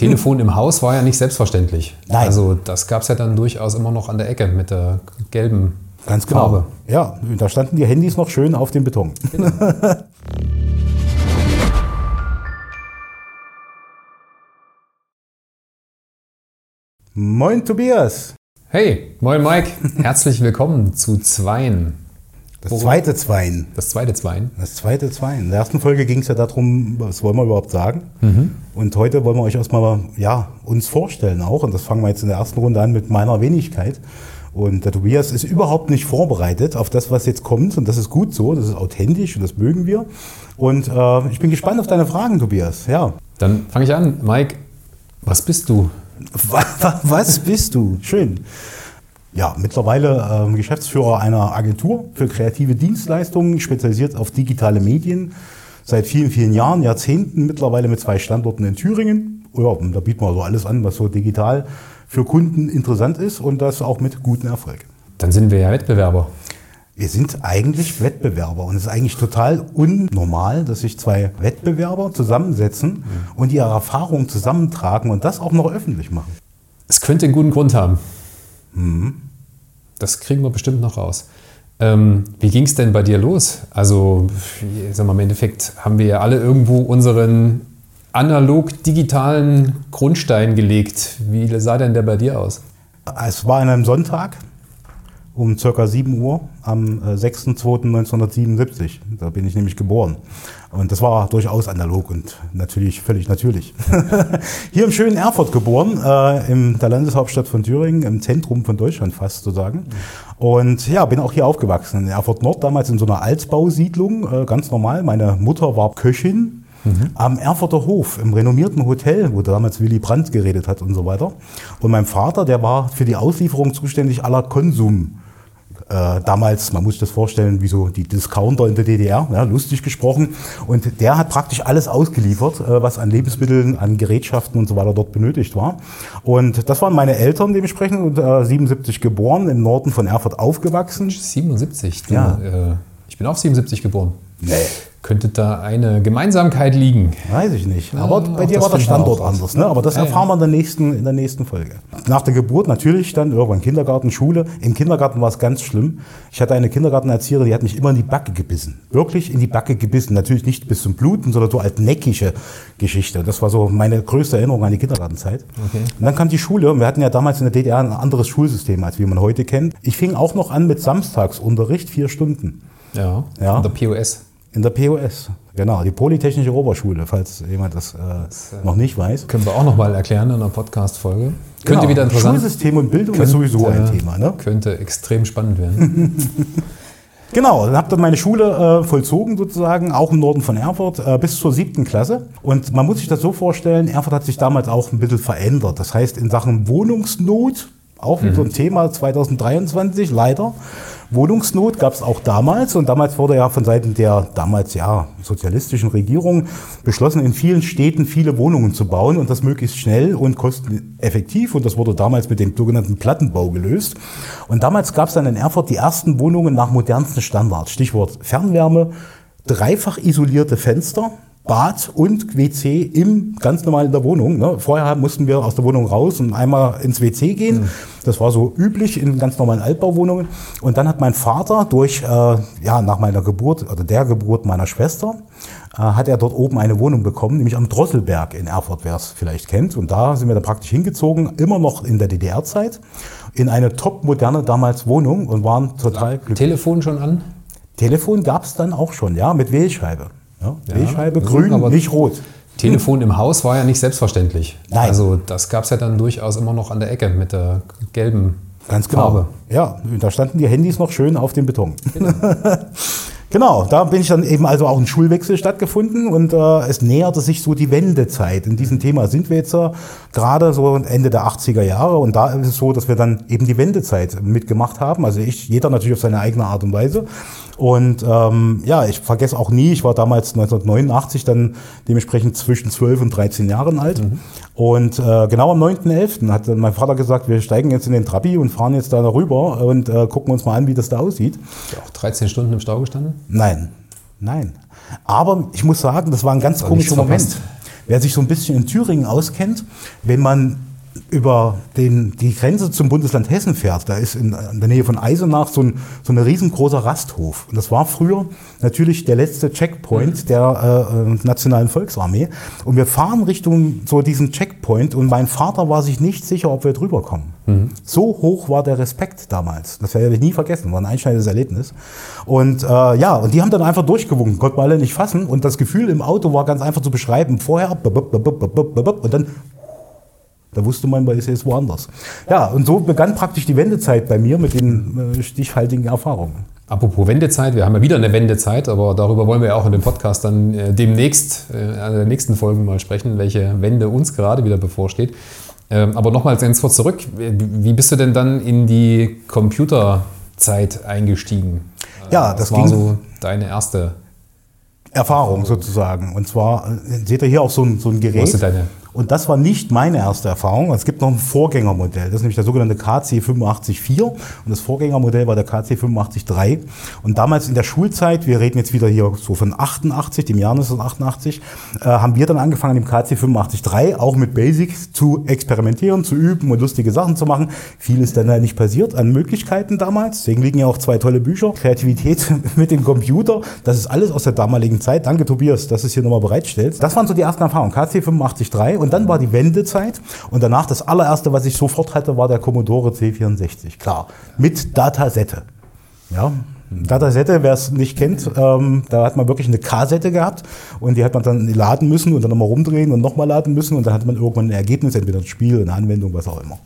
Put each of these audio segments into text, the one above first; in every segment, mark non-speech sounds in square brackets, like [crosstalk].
Telefon im Haus war ja nicht selbstverständlich. Nein. Also das gab es ja dann durchaus immer noch an der Ecke mit der gelben Ganz genau. Farbe. Ja, da standen die Handys noch schön auf dem Beton. [laughs] Moin Tobias. Hey, moin Mike, [laughs] herzlich willkommen zu Zweien. Das Worum- zweite Zweien. Das zweite Zweien. Das zweite Zweien. In der ersten Folge ging es ja darum, was wollen wir überhaupt sagen. Und heute wollen wir euch erstmal ja, uns vorstellen auch. Und das fangen wir jetzt in der ersten Runde an mit meiner Wenigkeit. Und der Tobias ist überhaupt nicht vorbereitet auf das, was jetzt kommt. Und das ist gut so, das ist authentisch und das mögen wir. Und äh, ich bin gespannt auf deine Fragen, Tobias. Ja. Dann fange ich an. Mike, was bist du? Wa- [laughs] wa- Was bist du? Schön. Ja, mittlerweile ähm, Geschäftsführer einer Agentur für kreative Dienstleistungen, spezialisiert auf digitale Medien. Seit vielen, vielen Jahren, Jahrzehnten mittlerweile mit zwei Standorten in Thüringen. Ja, da bieten wir so alles an, was so digital für Kunden interessant ist und das auch mit gutem Erfolg. Dann sind wir ja Wettbewerber. Wir sind eigentlich Wettbewerber und es ist eigentlich total unnormal, dass sich zwei Wettbewerber zusammensetzen und ihre Erfahrungen zusammentragen und das auch noch öffentlich machen. Es könnte einen guten Grund haben. Mhm. Das kriegen wir bestimmt noch raus. Ähm, wie ging es denn bei dir los? Also, sag mal, im Endeffekt haben wir ja alle irgendwo unseren analog-digitalen Grundstein gelegt. Wie sah denn der bei dir aus? Es war an einem Sonntag um circa 7 Uhr am äh, 6.2.1977. Da bin ich nämlich geboren. Und das war durchaus analog und natürlich völlig natürlich. [laughs] Hier im schönen Erfurt geboren, äh, in der Landeshauptstadt von Thüringen, im Zentrum von Deutschland fast sozusagen. Und ja, bin auch hier aufgewachsen in Erfurt Nord, damals in so einer Altbausiedlung, äh, ganz normal. Meine Mutter war Köchin am Erfurter Hof, im renommierten Hotel, wo damals Willy Brandt geredet hat und so weiter. Und mein Vater, der war für die Auslieferung zuständig aller Konsum. Äh, damals, man muss sich das vorstellen, wie so die Discounter in der DDR, ja, lustig gesprochen. Und der hat praktisch alles ausgeliefert, äh, was an Lebensmitteln, an Gerätschaften und so weiter dort benötigt war. Und das waren meine Eltern dementsprechend, und, äh, 77 geboren, im Norden von Erfurt aufgewachsen. 77. Du, Ja. äh, ich bin auch 77 geboren. Nee. Könnte da eine Gemeinsamkeit liegen? Weiß ich nicht. Aber bei auch dir war der Standort anders. Ne? Aber das Ja, erfahren ja. wir in der, nächsten, in der nächsten Folge. Nach der Geburt natürlich dann irgendwann Kindergarten, Schule. Im Kindergarten war es ganz schlimm. Ich hatte eine Kindergartenerzieherin, die hat mich immer in die Backe gebissen. Wirklich in die Backe gebissen. Natürlich nicht bis zum Bluten, sondern so als neckische Geschichte. Das war so meine größte Erinnerung an die Kindergartenzeit. Okay. Und dann kam die Schule. Wir hatten ja damals in der DDR ein anderes Schulsystem, als wie man heute kennt. Ich fing auch noch an mit Samstagsunterricht, vier Stunden. Ja. Ja. Und der POS. In der POS, genau, die Polytechnische Oberschule, falls jemand das, äh, noch nicht weiß. Können wir auch nochmal erklären in einer Podcast-Folge. Könnte Genau, wieder interessant Schulsystem und Bildung ist sowieso ein Thema. Ne? Könnte extrem spannend werden. [laughs] Genau, dann habe dann meine Schule äh, vollzogen sozusagen, auch im Norden von Erfurt, äh, bis zur siebten Klasse. Und man muss sich das so vorstellen, Erfurt hat sich damals auch ein bisschen verändert. Das heißt, in Sachen Wohnungsnot, auch wieder so ein Thema 2023, leider. Wohnungsnot gab es auch damals und damals wurde ja von Seiten der damals ja sozialistischen Regierung beschlossen, in vielen Städten viele Wohnungen zu bauen und das möglichst schnell und kosteneffektiv und das wurde damals mit dem sogenannten Plattenbau gelöst. Und damals gab es dann in Erfurt die ersten Wohnungen nach modernsten Standards. Stichwort Fernwärme, dreifach isolierte Fenster, Bad und WC im ganz normal in der Wohnung. Ne? Vorher mussten wir aus der Wohnung raus und einmal ins WC gehen. Das war so üblich in ganz normalen Altbauwohnungen. Und dann hat mein Vater durch, äh, ja, nach meiner Geburt oder der Geburt meiner Schwester, äh, hat er dort oben eine Wohnung bekommen, nämlich am Drosselberg in Erfurt, wer es vielleicht kennt. Und da sind wir dann praktisch hingezogen, immer noch in der DDR-Zeit, in eine top moderne damals Wohnung und waren total glücklich. Telefon schon an? Telefon gab es dann auch schon, ja, mit Wählscheibe. Ja, Ja, Wählscheibe, grün, aber- nicht rot. Telefon im Haus war ja nicht selbstverständlich. Nein. Also das gab es ja dann durchaus immer noch an der Ecke mit der gelben Ganz genau. Farbe. Ja, da standen die Handys noch schön auf dem Beton. Genau, [laughs] da bin ich dann eben also auch ein Schulwechsel stattgefunden und äh, es näherte sich so die Wendezeit. In diesem Thema sind wir jetzt gerade so Ende der 80er Jahre und da ist es so, dass wir dann eben die Wendezeit mitgemacht haben. Also ich, jeder natürlich auf seine eigene Art und Weise. Und ähm, ja, ich vergesse auch nie, ich war damals 1989 dann dementsprechend zwischen 12 und 13 Jahren alt. Und äh, genau am 9.11. hat dann mein Vater gesagt, wir steigen jetzt in den Trabi und fahren jetzt da rüber und äh, gucken uns mal an, wie das da aussieht. Auch 13 Stunden im Stau gestanden? Nein, nein. Aber ich muss sagen, das war ein ganz komischer Moment. verpasst. Wer sich so ein bisschen in Thüringen auskennt, wenn man über den, die Grenze zum Bundesland Hessen fährt, da ist in, in der Nähe von Eisenach so ein, so ein riesengroßer Rasthof. Und das war früher natürlich der letzte Checkpoint der äh, äh, Nationalen Volksarmee. Und wir fahren Richtung so diesen Checkpoint und mein Vater war sich nicht sicher, ob wir drüber kommen. Mhm. So hoch war der Respekt damals. Das werde ich nie vergessen, war ein einschneidendes Erlebnis. Und äh, ja, und die haben dann einfach durchgewunken, konnten wir alle nicht fassen. Und das Gefühl im Auto war ganz einfach zu beschreiben. Vorher und dann da wusste man, man ist jetzt woanders. Ja, und so begann praktisch die Wendezeit bei mir mit den äh, stichhaltigen Erfahrungen. Apropos Wendezeit, wir haben ja wieder eine Wendezeit, aber darüber wollen wir ja auch in dem Podcast dann äh, demnächst, äh, an der nächsten Folgen mal sprechen, welche Wende uns gerade wieder bevorsteht. Ähm, aber nochmals ganz kurz zurück, wie bist du denn dann in die Computerzeit eingestiegen? Ja, das, das war so deine erste Erfahrung sozusagen. Und zwar seht ihr hier auch so ein, so ein Gerät. Was ist deine und das war nicht meine erste Erfahrung. Es gibt noch ein Vorgängermodell. Das ist nämlich der sogenannte KC 854. Und das Vorgängermodell war der KC 853. Und damals in der Schulzeit, wir reden jetzt wieder hier so von 88, dem Jahr 1988, äh, haben wir dann angefangen, im KC 853 auch mit Basics zu experimentieren, zu üben und lustige Sachen zu machen. Viel ist dann ja nicht passiert an Möglichkeiten damals. Deswegen liegen ja auch zwei tolle Bücher. Kreativität [laughs] mit dem Computer. Das ist alles aus der damaligen Zeit. Danke, Tobias, dass du es hier nochmal bereitstellst. Das waren so die ersten Erfahrungen. KC 853 und dann war die Wendezeit und danach das allererste, was ich sofort hatte, war der Commodore C64. Klar, mit Datasette. Ja, Datasette, wer es nicht kennt, ähm, da hat man wirklich eine Kassette gehabt und die hat man dann laden müssen und dann nochmal rumdrehen und nochmal laden müssen und dann hat man irgendwann ein Ergebnis, entweder ein Spiel, eine Anwendung, was auch immer.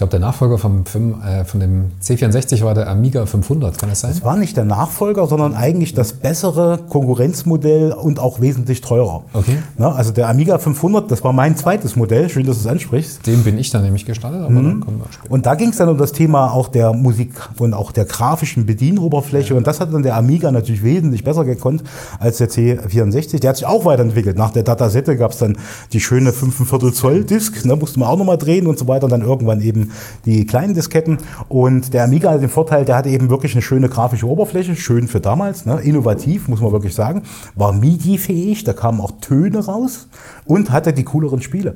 Ich glaube, der Nachfolger vom, äh, von dem C64 war der Amiga 500, kann das sein? Das war nicht der Nachfolger, sondern eigentlich das bessere Konkurrenzmodell und auch wesentlich teurer. Okay. Na, also der Amiga 500, das war mein zweites Modell, schön, dass du es ansprichst. Dem bin ich dann nämlich gestartet, aber mhm. dann kommen wir später. Und da ging es dann um das Thema auch der Musik und auch der grafischen Bedienoberfläche ja. und das hat dann der Amiga natürlich wesentlich besser gekonnt als der C64. Der hat sich auch weiterentwickelt. Nach der Datasette gab es dann die schöne 5,25 Zoll Disk, da musste man auch nochmal drehen und so weiter und dann irgendwann eben die kleinen Disketten. Und der Amiga hat den Vorteil, der hatte eben wirklich eine schöne grafische Oberfläche, schön für damals, ne? innovativ, muss man wirklich sagen. War MIDI-fähig, da kamen auch Töne raus und hatte die cooleren Spiele.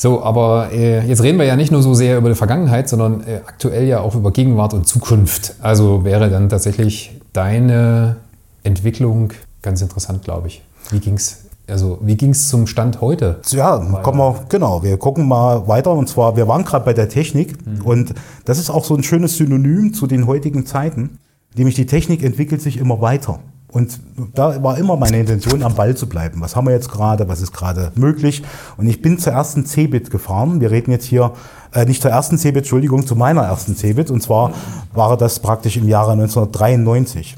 So, aber äh, jetzt reden wir ja nicht nur so sehr über die Vergangenheit, sondern äh, aktuell ja auch über Gegenwart und Zukunft. Also wäre dann tatsächlich deine Entwicklung ganz interessant, glaube ich. Wie ging es also wie ging es zum Stand heute? Ja, kommen wir, genau, wir gucken mal weiter. Und zwar, wir waren gerade bei der Technik mhm. und das ist auch so ein schönes Synonym zu den heutigen Zeiten, nämlich die Technik entwickelt sich immer weiter. Und da war immer meine Intention, am Ball zu bleiben. Was haben wir jetzt gerade? Was ist gerade möglich? Und ich bin zur ersten Cebit gefahren. Wir reden jetzt hier äh, nicht zur ersten Cebit, Entschuldigung, zu meiner ersten Cebit. Und zwar war das praktisch im Jahre 1993.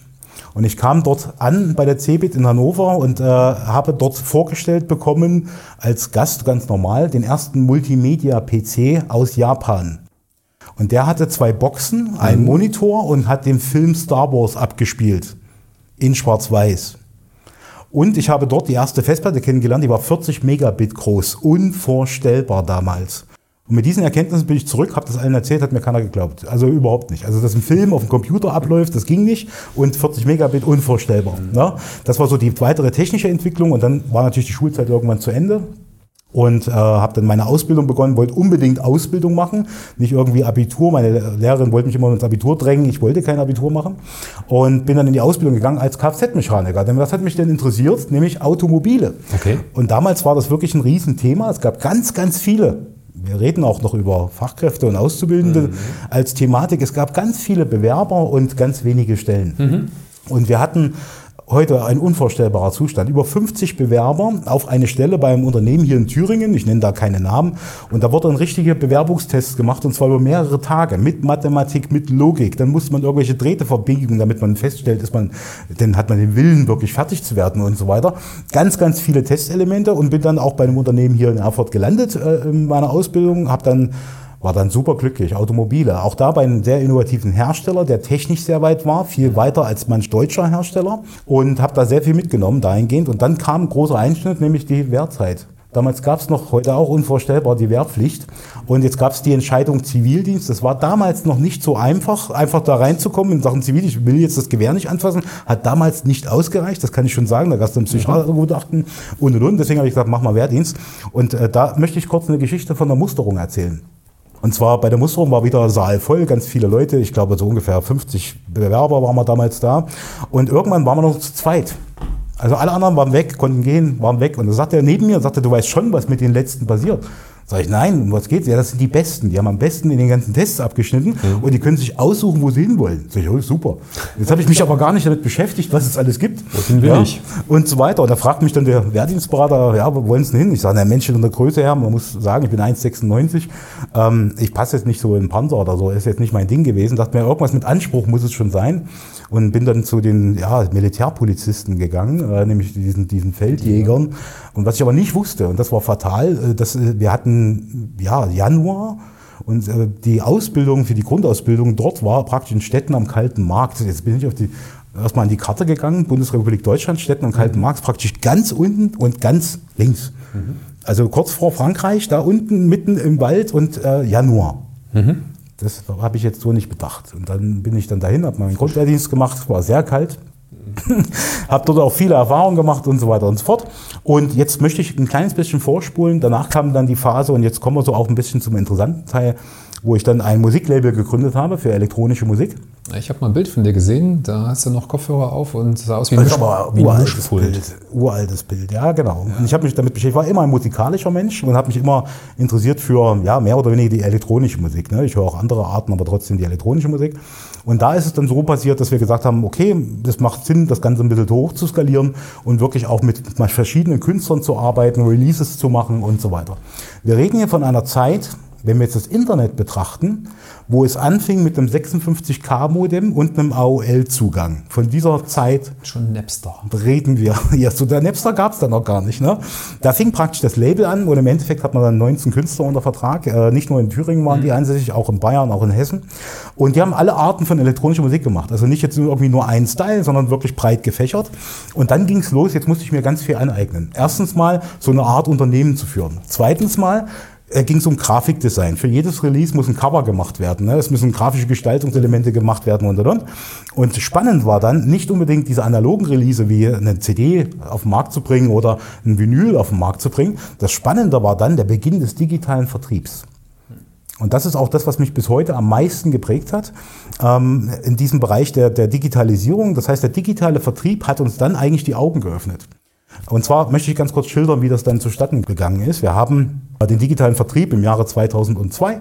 Und ich kam dort an bei der CeBIT in Hannover und äh, habe dort vorgestellt bekommen, als Gast ganz normal, den ersten Multimedia-PC aus Japan. Und der hatte zwei Boxen, einen mhm. Monitor und hat den Film Star Wars abgespielt. In Schwarz-Weiß. Und ich habe dort die erste Festplatte kennengelernt, die war 40 Megabit groß. Unvorstellbar damals. Und mit diesen Erkenntnissen bin ich zurück, habe das allen erzählt, hat mir keiner geglaubt. Also überhaupt nicht. Also dass ein Film auf dem Computer abläuft, das ging nicht. Und 40 Megabit unvorstellbar. Mhm. Ne? Das war so die weitere technische Entwicklung. Und dann war natürlich die Schulzeit irgendwann zu Ende. Und äh, habe dann meine Ausbildung begonnen, wollte unbedingt Ausbildung machen, nicht irgendwie Abitur. Meine Lehrerin wollte mich immer ins Abitur drängen, ich wollte kein Abitur machen. Und bin dann in die Ausbildung gegangen als Kfz-Mechaniker. Denn was hat mich denn interessiert? Nämlich Automobile. Okay. Und damals war das wirklich ein Riesenthema. Es gab ganz, ganz viele wir reden auch noch über Fachkräfte und Auszubildende mhm. als Thematik. Es gab ganz viele Bewerber und ganz wenige Stellen. Mhm. Und wir hatten heute ein unvorstellbarer Zustand. Über 50 Bewerber auf eine Stelle beim Unternehmen hier in Thüringen, ich nenne da keine Namen, und da wurde ein richtiger Bewerbungstest gemacht und zwar über mehrere Tage mit Mathematik, mit Logik. Dann musste man irgendwelche Drähte verbiegen, damit man feststellt, ist man, dann hat man den Willen, wirklich fertig zu werden und so weiter. Ganz, ganz viele Testelemente und bin dann auch bei einem Unternehmen hier in Erfurt gelandet äh, in meiner Ausbildung, habe dann war dann super glücklich. Automobile, auch da bei einem sehr innovativen Hersteller, der technisch sehr weit war, viel weiter als manch deutscher Hersteller und habe da sehr viel mitgenommen dahingehend. Und dann kam ein großer Einschnitt, nämlich die Wehrzeit. Damals gab es noch, heute auch unvorstellbar, die Wehrpflicht. Und jetzt gab es die Entscheidung Zivildienst. Das war damals noch nicht so einfach, einfach da reinzukommen in Sachen Zivildienst. Ich will jetzt das Gewehr nicht anfassen. Hat damals nicht ausgereicht, das kann ich schon sagen. Da gab es dann Psychiatergutachten und und und. Deswegen habe ich gesagt, mach mal Wehrdienst. Und äh, da möchte ich kurz eine Geschichte von der Musterung erzählen. Und zwar bei der Musterung war wieder Saal voll, ganz viele Leute. Ich glaube, so ungefähr 50 Bewerber waren wir damals da. Und irgendwann waren wir noch zu zweit. Also alle anderen waren weg, konnten gehen, waren weg. Und da sagte er neben mir, sagte, du weißt schon, was mit den letzten passiert. Sag ich, nein, um was geht's? Ja, das sind die Besten. Die haben am besten in den ganzen Tests abgeschnitten mhm. und die können sich aussuchen, wo sie hinwollen. Sag ich, oh, super. Jetzt habe ich mich aber gar nicht damit beschäftigt, was es alles gibt. Wohin will ja, ich? Und so weiter. Und da fragt mich dann der Wehrdienstberater, ja, wo wollen Sie denn hin? Ich sage, na Mensch, in der Größe her, man muss sagen, ich bin 1,96. Ähm, ich passe jetzt nicht so in Panzer oder so, ist jetzt nicht mein Ding gewesen. Dachte mir, irgendwas mit Anspruch muss es schon sein. Und bin dann zu den ja, Militärpolizisten gegangen, äh, nämlich diesen, diesen Feldjägern. Und was ich aber nicht wusste, und das war fatal, äh, dass äh, wir hatten ja Januar und äh, die Ausbildung für die Grundausbildung dort war praktisch in Städten am Kalten Markt. Jetzt bin ich auf die erstmal an die Karte gegangen, Bundesrepublik Deutschland, Städten am Kalten mhm. Markt, praktisch ganz unten und ganz links. Mhm. Also kurz vor Frankreich, da unten mitten im Wald und äh, Januar. Mhm. Das habe ich jetzt so nicht bedacht. Und dann bin ich dann dahin, habe meinen Grundwehrdienst gemacht, war sehr kalt, [laughs] habe dort auch viele Erfahrungen gemacht und so weiter und so fort. Und jetzt möchte ich ein kleines bisschen vorspulen. Danach kam dann die Phase und jetzt kommen wir so auch ein bisschen zum interessanten Teil, wo ich dann ein Musiklabel gegründet habe für elektronische Musik. Ich habe mal ein Bild von dir gesehen, da hast du noch Kopfhörer auf und sah aus wie ein, Misch, wie ein uraltes Bild. Uraltes Bild, ja genau. Ja. Ich habe mich damit beschäftigt, ich war immer ein musikalischer Mensch und habe mich immer interessiert für ja, mehr oder weniger die elektronische Musik. Ne? Ich höre auch andere Arten, aber trotzdem die elektronische Musik. Und da ist es dann so passiert, dass wir gesagt haben, okay, das macht Sinn, das Ganze ein bisschen hoch zu skalieren und wirklich auch mit verschiedenen Künstlern zu arbeiten, Releases zu machen und so weiter. Wir reden hier von einer Zeit, wenn wir jetzt das Internet betrachten, wo es anfing mit einem 56K-Modem und einem AOL-Zugang. Von dieser Zeit schon Napster. Reden wir. [laughs] Ja, so der Napster gab es dann noch gar nicht. Ne? Da fing praktisch das Label an und im Endeffekt hat man dann 19 Künstler unter Vertrag. Äh, nicht nur in Thüringen waren mhm. die ansässig, auch in Bayern, auch in Hessen. Und die haben alle Arten von elektronischer Musik gemacht. Also nicht jetzt irgendwie nur einen Style, sondern wirklich breit gefächert. Und dann ging es los, jetzt musste ich mir ganz viel aneignen. Erstens mal so eine Art Unternehmen zu führen. Zweitens mal ging es um Grafikdesign. Für jedes Release muss ein Cover gemacht werden. Ne? Es müssen grafische Gestaltungselemente gemacht werden und und und. Und spannend war dann nicht unbedingt diese analogen Release wie eine CD auf den Markt zu bringen oder ein Vinyl auf den Markt zu bringen. Das Spannende war dann der Beginn des digitalen Vertriebs. Und das ist auch das, was mich bis heute am meisten geprägt hat ähm, in diesem Bereich der, der Digitalisierung. Das heißt, der digitale Vertrieb hat uns dann eigentlich die Augen geöffnet. Und zwar möchte ich ganz kurz schildern, wie das dann zustande gegangen ist. Wir haben den digitalen Vertrieb im Jahre 2002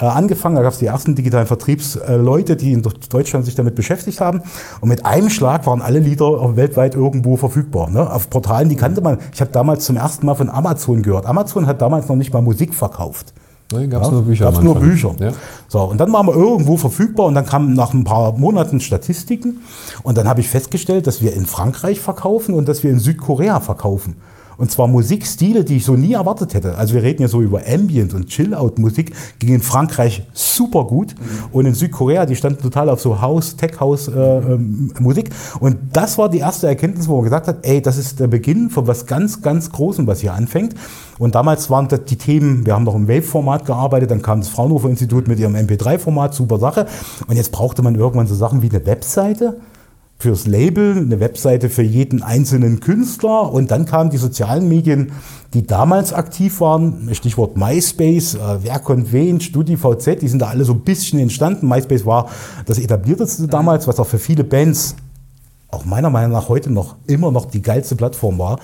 äh, angefangen. Da gab es die ersten digitalen Vertriebsleute, die in Deutschland sich damit beschäftigt haben. Und mit einem Schlag waren alle Lieder weltweit irgendwo verfügbar. Ne? Auf Portalen, die kannte man. Ich habe damals zum ersten Mal von Amazon gehört. Amazon hat damals noch nicht mal Musik verkauft. Nein, gab es ja, nur Bücher. Gab's nur Bücher. Ja. So, und dann waren wir irgendwo verfügbar und dann kamen nach ein paar Monaten Statistiken und dann habe ich festgestellt, dass wir in Frankreich verkaufen und dass wir in Südkorea verkaufen. Und zwar Musikstile, die ich so nie erwartet hätte. Also wir reden ja so über Ambient und Chill-Out-Musik, ging in Frankreich super gut. Mhm. Und in Südkorea, die standen total auf so House, Tech-House-Musik. Äh, ähm, und das war die erste Erkenntnis, wo man gesagt hat, ey, das ist der Beginn von was ganz, ganz Großem, was hier anfängt. Und damals waren das die Themen, wir haben noch im Wave-Format gearbeitet, dann kam das Fraunhofer-Institut mit ihrem MP3-Format, super Sache. Und jetzt brauchte man irgendwann so Sachen wie eine Webseite fürs Label, eine Webseite für jeden einzelnen Künstler und dann kamen die sozialen Medien, die damals aktiv waren, Stichwort MySpace, äh, wer konnte wen, StudiVZ, die sind da alle so ein bisschen entstanden. MySpace war das etablierteste damals, was auch für viele Bands, auch meiner Meinung nach heute noch, immer noch die geilste Plattform war.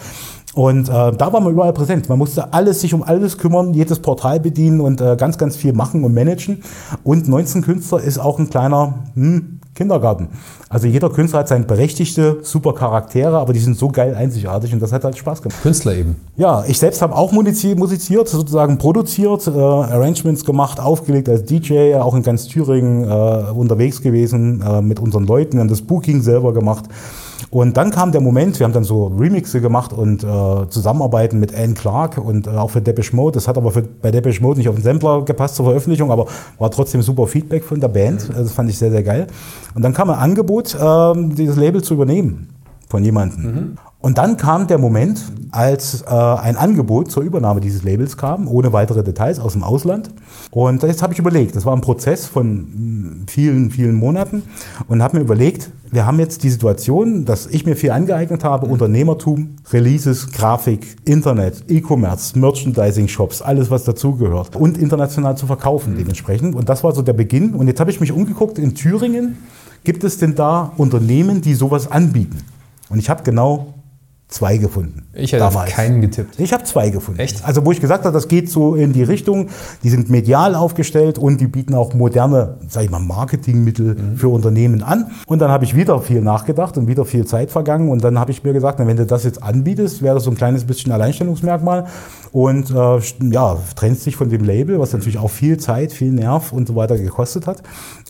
Und äh, da war man überall präsent. Man musste alles sich um alles kümmern, jedes Portal bedienen und äh, ganz, ganz viel machen und managen. Und 19 Künstler ist auch ein kleiner hm, Kindergarten. Also jeder Künstler hat seine berechtigte, super Charaktere, aber die sind so geil einzigartig und das hat halt Spaß gemacht. Künstler eben. Ja, ich selbst habe auch musiziert, sozusagen produziert, äh, Arrangements gemacht, aufgelegt als DJ, auch in ganz Thüringen äh, unterwegs gewesen äh, mit unseren Leuten, haben das Booking selber gemacht. Und dann kam der Moment, wir haben dann so Remixe gemacht und äh, zusammenarbeiten mit Anne Clark und äh, auch für Depeche Mode. Das hat aber für, bei Depeche Mode nicht auf den Sampler gepasst zur Veröffentlichung, aber war trotzdem super Feedback von der Band. Mhm. Das fand ich sehr, sehr geil. Und dann kam ein Angebot, äh, dieses Label zu übernehmen von jemandem. Mhm. Und dann kam der Moment, als äh, ein Angebot zur Übernahme dieses Labels kam, ohne weitere Details aus dem Ausland. Und jetzt habe ich überlegt, das war ein Prozess von mm, vielen, vielen Monaten und habe mir überlegt, wir haben jetzt die Situation, dass ich mir viel angeeignet habe, Unternehmertum, Releases, Grafik, Internet, E-Commerce, Merchandising-Shops, alles was dazugehört und international zu verkaufen dementsprechend. Und das war so der Beginn. Und jetzt habe ich mich umgeguckt, in Thüringen gibt es denn da Unternehmen, die sowas anbieten? Und ich habe genau zwei gefunden. Ich hätte damals. keinen getippt. Ich habe zwei gefunden. Echt? Also wo ich gesagt habe, das geht so in die Richtung, die sind medial aufgestellt und die bieten auch moderne, sag ich mal, Marketingmittel mhm. für Unternehmen an. Und dann habe ich wieder viel nachgedacht und wieder viel Zeit vergangen und dann habe ich mir gesagt, na, wenn du das jetzt anbietest, wäre das so ein kleines bisschen Alleinstellungsmerkmal und äh, ja, trennst sich von dem Label, was natürlich auch viel Zeit, viel Nerv und so weiter gekostet hat.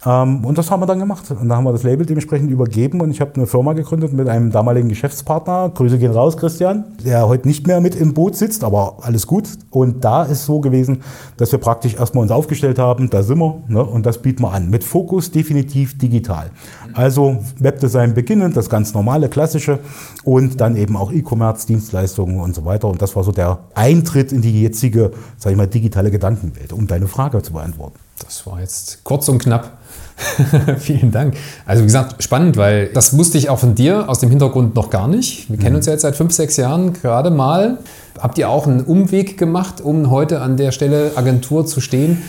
Ähm, und das haben wir dann gemacht. Und da haben wir das Label dementsprechend übergeben und ich habe eine Firma gegründet mit einem damaligen Geschäftspartner. Grüße gehen raus, Christian, der heute nicht mehr mit im Boot sitzt, aber alles gut. Und da ist so gewesen, dass wir praktisch erstmal uns aufgestellt haben, da sind wir ne, und das bieten wir an. Mit Fokus definitiv digital. Also Webdesign beginnend, das ganz normale, klassische und dann eben auch E-Commerce, Dienstleistungen und so weiter. Und das war so der Eintritt in die jetzige, sag ich mal, digitale Gedankenwelt, um deine Frage zu beantworten. Das war jetzt kurz und knapp. [laughs] Vielen Dank. Also wie gesagt, spannend, weil das wusste ich auch von dir aus dem Hintergrund noch gar nicht. Wir mhm. kennen uns ja jetzt seit fünf, sechs Jahren gerade mal. Habt ihr auch einen Umweg gemacht, um heute an der Stelle Agentur zu stehen?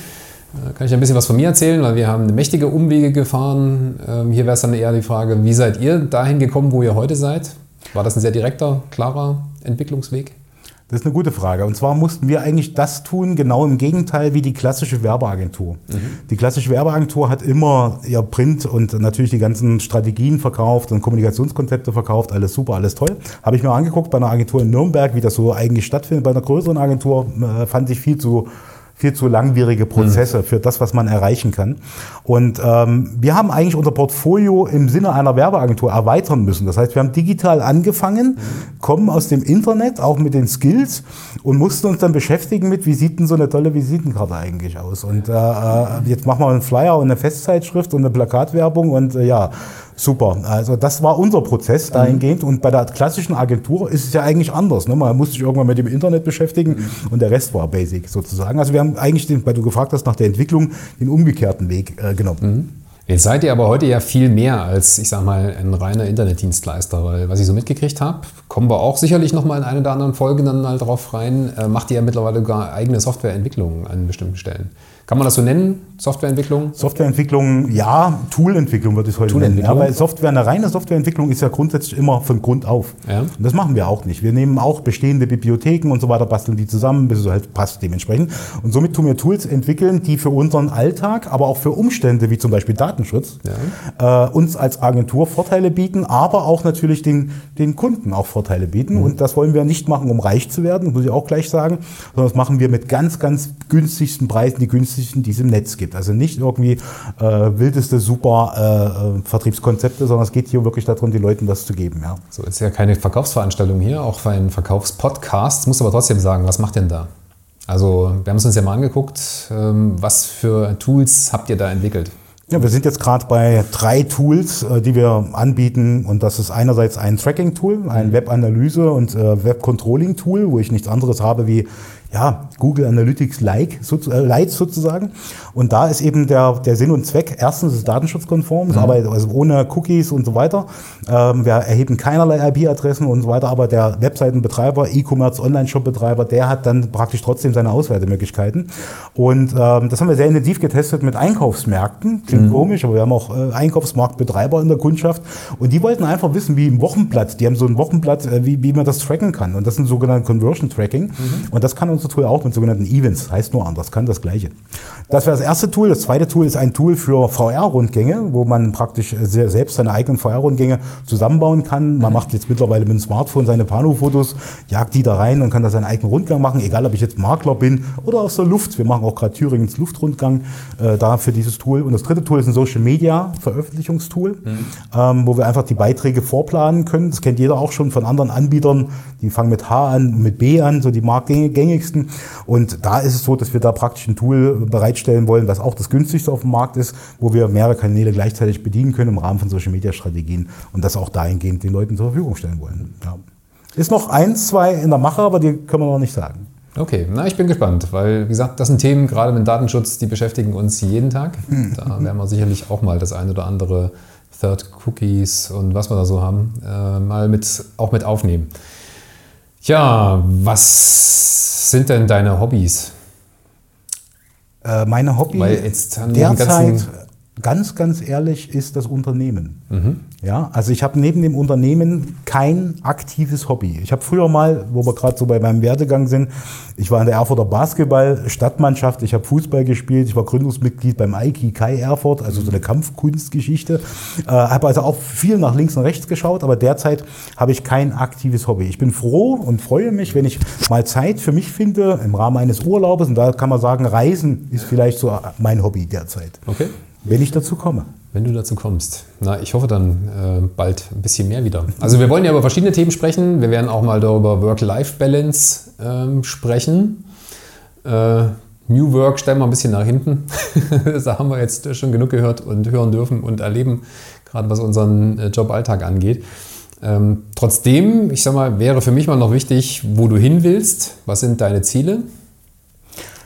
Da kann ich ein bisschen was von mir erzählen, weil wir haben eine mächtige Umwege gefahren. Ähm, hier wäre es dann eher die Frage, wie seid ihr dahin gekommen, wo ihr heute seid? War das ein sehr direkter, klarer Entwicklungsweg? Das ist eine gute Frage. Und zwar mussten wir eigentlich das tun, genau im Gegenteil wie die klassische Werbeagentur. Mhm. Die klassische Werbeagentur hat immer ihr Print und natürlich die ganzen Strategien verkauft und Kommunikationskonzepte verkauft. Alles super, alles toll. Habe ich mir angeguckt bei einer Agentur in Nürnberg, wie das so eigentlich stattfindet. Bei einer größeren Agentur äh, fand ich viel zu viel zu langwierige Prozesse mhm. für das, was man erreichen kann. Und ähm, wir haben eigentlich unser Portfolio im Sinne einer Werbeagentur erweitern müssen. Das heißt, wir haben digital angefangen, mhm. kommen aus dem Internet, auch mit den Skills und mussten uns dann beschäftigen mit, wie sieht denn so eine tolle Visitenkarte eigentlich aus. Und äh, äh jetzt machen wir einen Flyer und eine Festzeitschrift und eine Plakatwerbung und äh, ja, Super. Also das war unser Prozess dahingehend. Und bei der klassischen Agentur ist es ja eigentlich anders. Ne? Man musste sich irgendwann mit dem Internet beschäftigen mhm. und der Rest war basic sozusagen. Also wir haben eigentlich, den, weil du gefragt hast nach der Entwicklung, den umgekehrten Weg äh, genommen. Mhm. Jetzt seid ihr aber heute ja viel mehr als, ich sag mal, ein reiner Internetdienstleister, weil was ich so mitgekriegt habe, kommen wir auch sicherlich nochmal in einer oder anderen Folge dann mal drauf rein, äh, macht ihr ja mittlerweile sogar eigene Softwareentwicklungen an bestimmten Stellen. Kann man das so nennen? Softwareentwicklung? Softwareentwicklung, ja. Toolentwicklung würde ich es heute nennen. Ja, weil Software, eine reine Softwareentwicklung ist ja grundsätzlich immer von Grund auf. Ja. Und das machen wir auch nicht. Wir nehmen auch bestehende Bibliotheken und so weiter, basteln die zusammen, bis es halt passt dementsprechend. Und somit tun wir Tools entwickeln, die für unseren Alltag, aber auch für Umstände wie zum Beispiel Datenschutz, ja. äh, uns als Agentur Vorteile bieten, aber auch natürlich den, den Kunden auch Vorteile bieten. Mhm. Und das wollen wir nicht machen, um reich zu werden, muss ich auch gleich sagen, sondern das machen wir mit ganz, ganz günstigsten Preisen, die günstig günstigsten, die es im Netz gibt. Also nicht irgendwie äh, wildeste, super äh, Vertriebskonzepte, sondern es geht hier wirklich darum, den Leuten das zu geben. Ja. So ist ja keine Verkaufsveranstaltung hier, auch für einen Verkaufspodcast. Muss aber trotzdem sagen, was macht denn da? Also wir haben es uns ja mal angeguckt. Ähm, was für Tools habt ihr da entwickelt? Ja, wir sind jetzt gerade bei drei Tools, äh, die wir anbieten. Und das ist einerseits ein Tracking-Tool, ein mhm. Web-Analyse- und äh, Web-Controlling-Tool, wo ich nichts anderes habe wie ja, Google Analytics like, so, äh, Lite sozusagen. Und da ist eben der, der Sinn und Zweck, erstens ist es datenschutzkonform, mhm. arbeitet also ohne Cookies und so weiter. Ähm, wir erheben keinerlei IP-Adressen und so weiter, aber der Webseitenbetreiber, E-Commerce, Online-Shop-Betreiber, der hat dann praktisch trotzdem seine Auswertemöglichkeiten. Und ähm, das haben wir sehr intensiv getestet mit Einkaufsmärkten. Klingt mhm. komisch, aber wir haben auch äh, Einkaufsmarktbetreiber in der Kundschaft und die wollten einfach wissen, wie im Wochenblatt, die haben so ein Wochenblatt, äh, wie, wie man das tracken kann. Und das ist ein sogenanntes Conversion Tracking. Mhm. Und das kann uns unser Tool auch mit sogenannten Events, heißt nur anders, kann das gleiche. Das wäre das erste Tool. Das zweite Tool ist ein Tool für VR-Rundgänge, wo man praktisch selbst seine eigenen VR-Rundgänge zusammenbauen kann. Man macht jetzt mittlerweile mit dem Smartphone seine Pano-Fotos, jagt die da rein und kann da seinen eigenen Rundgang machen, egal ob ich jetzt Makler bin oder aus der Luft. Wir machen auch gerade Thüringens Luftrundgang äh, da für dieses Tool. Und das dritte Tool ist ein Social Media Veröffentlichungstool, mhm. ähm, wo wir einfach die Beiträge vorplanen können. Das kennt jeder auch schon von anderen Anbietern. Die fangen mit H an, mit B an, so die marktgängigsten günstigsten. Und da ist es so, dass wir da praktisch ein Tool bereitstellen wollen, was auch das günstigste auf dem Markt ist, wo wir mehrere Kanäle gleichzeitig bedienen können im Rahmen von Social Media Strategien und das auch dahingehend den Leuten zur Verfügung stellen wollen. Ja. Ist noch eins, zwei in der Mache, aber die können wir noch nicht sagen. Okay, na, ich bin gespannt, weil, wie gesagt, das sind Themen, gerade mit Datenschutz, die beschäftigen uns jeden Tag. [laughs] Da werden wir sicherlich auch mal das ein oder andere Third Cookies und was wir da so haben, äh, mal mit, auch mit aufnehmen. Ja, was sind denn deine Hobbys? Äh, meine Hobby Weil jetzt haben wir den derzeit, ganzen- ganz, ganz ehrlich, ist das Unternehmen. Ja, also ich habe neben dem Unternehmen kein aktives Hobby. Ich habe früher mal, wo wir gerade so bei meinem Werdegang sind, ich war in der Erfurter Basketball-Stadtmannschaft, ich habe Fußball gespielt, ich war Gründungsmitglied beim Aiki Kai Erfurt, also so eine Kampfkunstgeschichte. Äh, habe also auch viel nach links und rechts geschaut, aber derzeit habe ich kein aktives Hobby. Ich bin froh und freue mich, wenn ich mal Zeit für mich finde im Rahmen eines Urlaubes. Und da kann man sagen, Reisen ist vielleicht so mein Hobby derzeit, Okay. wenn ich dazu komme. Wenn du dazu kommst. Na, ich hoffe dann äh, bald ein bisschen mehr wieder. Also wir wollen ja über verschiedene Themen sprechen. Wir werden auch mal darüber Work-Life-Balance ähm, sprechen. Äh, New Work stellen wir ein bisschen nach hinten. [laughs] da haben wir jetzt schon genug gehört und hören dürfen und erleben, gerade was unseren äh, Joballtag angeht. Ähm, trotzdem, ich sag mal, wäre für mich mal noch wichtig, wo du hin willst. Was sind deine Ziele?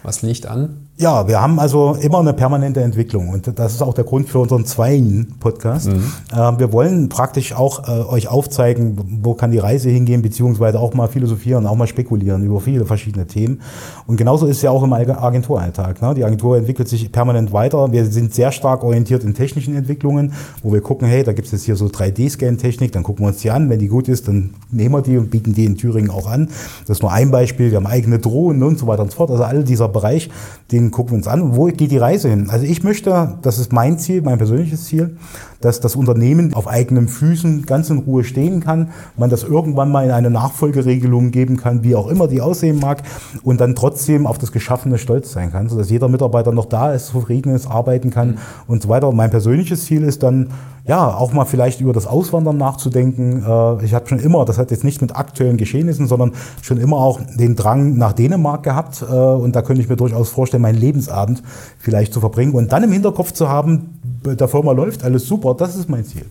Was liegt an? Ja, wir haben also immer eine permanente Entwicklung und das ist auch der Grund für unseren zweiten Podcast. Äh, wir wollen praktisch auch äh, euch aufzeigen, wo kann die Reise hingehen, beziehungsweise auch mal philosophieren, auch mal spekulieren über viele verschiedene Themen. Und genauso ist es ja auch im Ag- Agenturalltag. Ne? Die Agentur entwickelt sich permanent weiter. Wir sind sehr stark orientiert in technischen Entwicklungen, wo wir gucken, hey, da gibt es jetzt hier so 3D-Scan-Technik, dann gucken wir uns die an. Wenn die gut ist, dann nehmen wir die und bieten die in Thüringen auch an. Das ist nur ein Beispiel. Wir haben eigene Drohnen und so weiter und so fort. Also all dieser Bereich, den gucken wir uns an. Wo geht die Reise hin? Also ich möchte, das ist mein Ziel, mein persönliches Ziel, dass das Unternehmen auf eigenen Füßen ganz in Ruhe stehen kann, man das irgendwann mal in eine Nachfolgeregelung geben kann, wie auch immer die aussehen mag, und dann trotzdem auf das Geschaffene stolz sein kann, sodass jeder Mitarbeiter noch da ist, zufrieden ist, arbeiten kann und so weiter. Und mein persönliches Ziel ist dann, ja, auch mal vielleicht über das Auswandern nachzudenken. Äh, Ich habe schon immer, das hat jetzt nichts mit aktuellen Geschehnissen, sondern schon immer auch den Drang nach Dänemark gehabt. Äh, Und da könnte ich mir durchaus vorstellen, meinen Lebensabend vielleicht zu verbringen und dann im Hinterkopf zu haben, bei der Firma läuft alles super, das ist mein Ziel.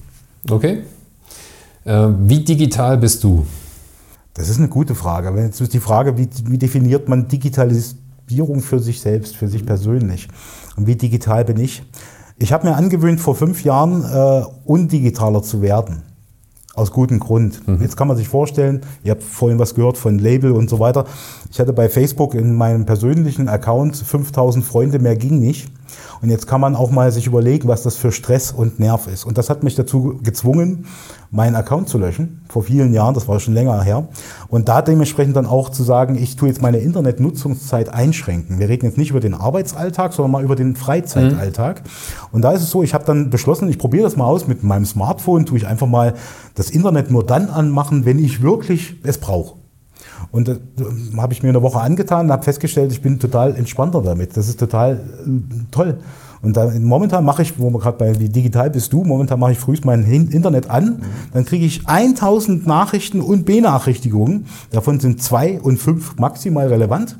Okay. Äh, wie digital bist du? Das ist eine gute Frage. Wenn Jetzt ist die Frage, wie, wie definiert man Digitalisierung für sich selbst, für sich persönlich? Und wie digital bin ich? Ich habe mir angewöhnt, vor fünf Jahren äh, undigitaler zu werden. Aus gutem Grund. Jetzt kann man sich vorstellen, ihr habt vorhin was gehört von Label und so weiter. Ich hatte bei Facebook in meinem persönlichen Account 5000 Freunde, mehr ging nicht. Und jetzt kann man auch mal sich überlegen, was das für Stress und Nerv ist. Und das hat mich dazu gezwungen, meinen Account zu löschen, vor vielen Jahren, das war schon länger her. Und da dementsprechend dann auch zu sagen, ich tue jetzt meine Internetnutzungszeit einschränken. Wir reden jetzt nicht über den Arbeitsalltag, sondern mal über den Freizeitalltag. Und da ist es so, ich habe dann beschlossen, ich probiere das mal aus mit meinem Smartphone, tue ich einfach mal das Internet nur dann anmachen, wenn ich wirklich es brauche. Und das äh, habe ich mir eine Woche angetan und habe festgestellt, ich bin total entspannter damit. Das ist total äh, toll. Und da, momentan mache ich, wo wir gerade bei wie digital bist du, momentan mache ich frühst mein Internet an, dann kriege ich 1000 Nachrichten und Benachrichtigungen. Davon sind zwei und fünf maximal relevant.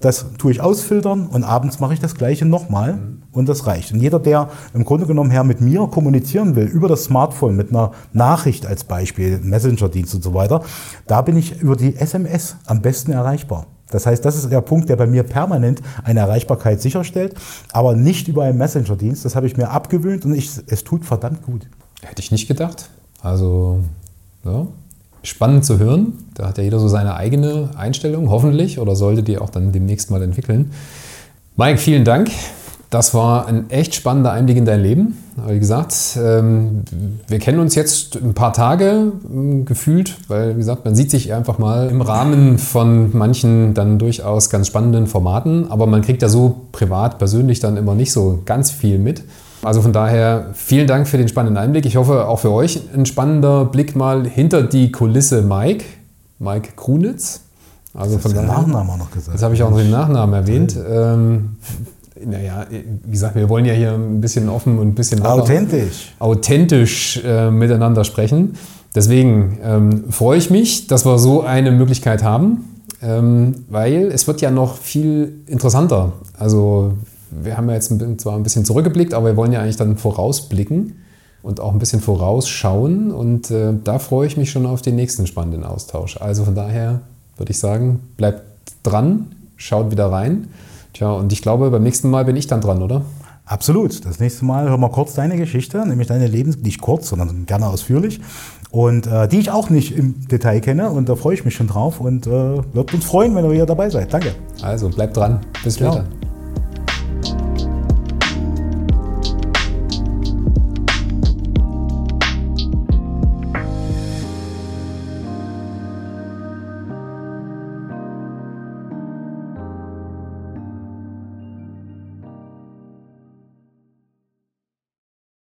Das tue ich ausfiltern und abends mache ich das gleiche nochmal und das reicht. Und jeder, der im Grunde genommen her mit mir kommunizieren will, über das Smartphone, mit einer Nachricht als Beispiel, Messenger-Dienst und so weiter, da bin ich über die SMS am besten erreichbar. Das heißt, das ist der Punkt, der bei mir permanent eine Erreichbarkeit sicherstellt, aber nicht über einen Messenger-Dienst. Das habe ich mir abgewöhnt und ich, es tut verdammt gut. Hätte ich nicht gedacht. Also, ja, spannend zu hören. Da hat ja jeder so seine eigene Einstellung, hoffentlich, oder sollte die auch dann demnächst mal entwickeln. Mike, vielen Dank. Das war ein echt spannender Einblick in dein Leben. Wie gesagt, ähm, wir kennen uns jetzt ein paar Tage ähm, gefühlt, weil, wie gesagt, man sieht sich einfach mal im Rahmen von manchen dann durchaus ganz spannenden Formaten, aber man kriegt ja so privat, persönlich dann immer nicht so ganz viel mit. Also von daher vielen Dank für den spannenden Einblick. Ich hoffe auch für euch ein spannender Blick mal hinter die Kulisse Mike, Mike Krunitz. Also Das von daher. Nachname auch noch gesagt. Jetzt habe ich auch noch den Nachnamen erwähnt. Ähm, naja, wie gesagt, wir wollen ja hier ein bisschen offen und ein bisschen locker- Authentisch. authentisch äh, miteinander sprechen. Deswegen ähm, freue ich mich, dass wir so eine Möglichkeit haben, ähm, weil es wird ja noch viel interessanter. Also wir haben ja jetzt ein zwar ein bisschen zurückgeblickt, aber wir wollen ja eigentlich dann vorausblicken. und auch ein bisschen vorausschauen. Und äh, da freue ich mich schon auf den nächsten spannenden Austausch. Also von daher würde ich sagen, bleibt dran, schaut wieder rein. Tja, und ich glaube, beim nächsten Mal bin ich dann dran, oder? Absolut. Das nächste Mal hören wir kurz deine Geschichte, nämlich deine Lebens, nicht kurz, sondern gerne ausführlich. Und äh, die ich auch nicht im Detail kenne. Und da freue ich mich schon drauf und äh, wird uns freuen, wenn ihr wieder dabei seid. Danke. Also bleibt dran. Bis später. Ja.